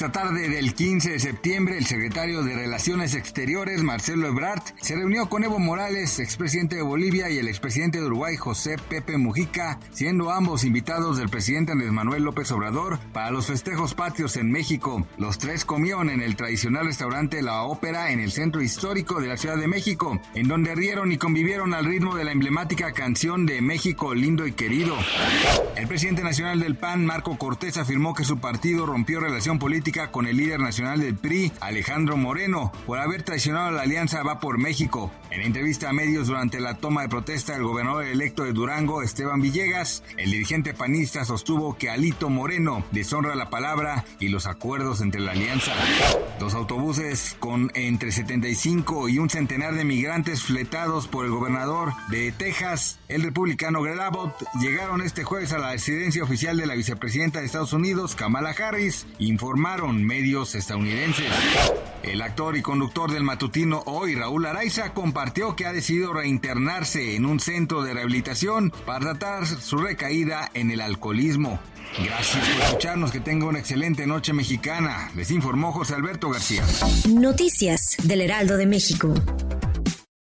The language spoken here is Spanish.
Esta tarde del 15 de septiembre, el secretario de Relaciones Exteriores, Marcelo Ebrard, se reunió con Evo Morales, expresidente de Bolivia, y el expresidente de Uruguay, José Pepe Mujica, siendo ambos invitados del presidente Andrés Manuel López Obrador para los festejos patrios en México. Los tres comieron en el tradicional restaurante La Ópera en el centro histórico de la Ciudad de México, en donde rieron y convivieron al ritmo de la emblemática canción de México lindo y querido. El presidente nacional del PAN, Marco Cortés, afirmó que su partido rompió relación política con el líder nacional del PRI, Alejandro Moreno, por haber traicionado la alianza Va por México. En entrevista a medios durante la toma de protesta del gobernador electo de Durango, Esteban Villegas, el dirigente panista sostuvo que Alito Moreno deshonra la palabra y los acuerdos entre la alianza. Dos autobuses con entre 75 y un centenar de migrantes fletados por el gobernador de Texas, el republicano Greg Abbott, llegaron este jueves a la residencia oficial de la vicepresidenta de Estados Unidos, Kamala Harris, medios estadounidenses. El actor y conductor del matutino Hoy, Raúl Araiza, compartió que ha decidido reinternarse en un centro de rehabilitación para tratar su recaída en el alcoholismo. Gracias por escucharnos, que tenga una excelente noche mexicana. Les informó José Alberto García. Noticias del Heraldo de México.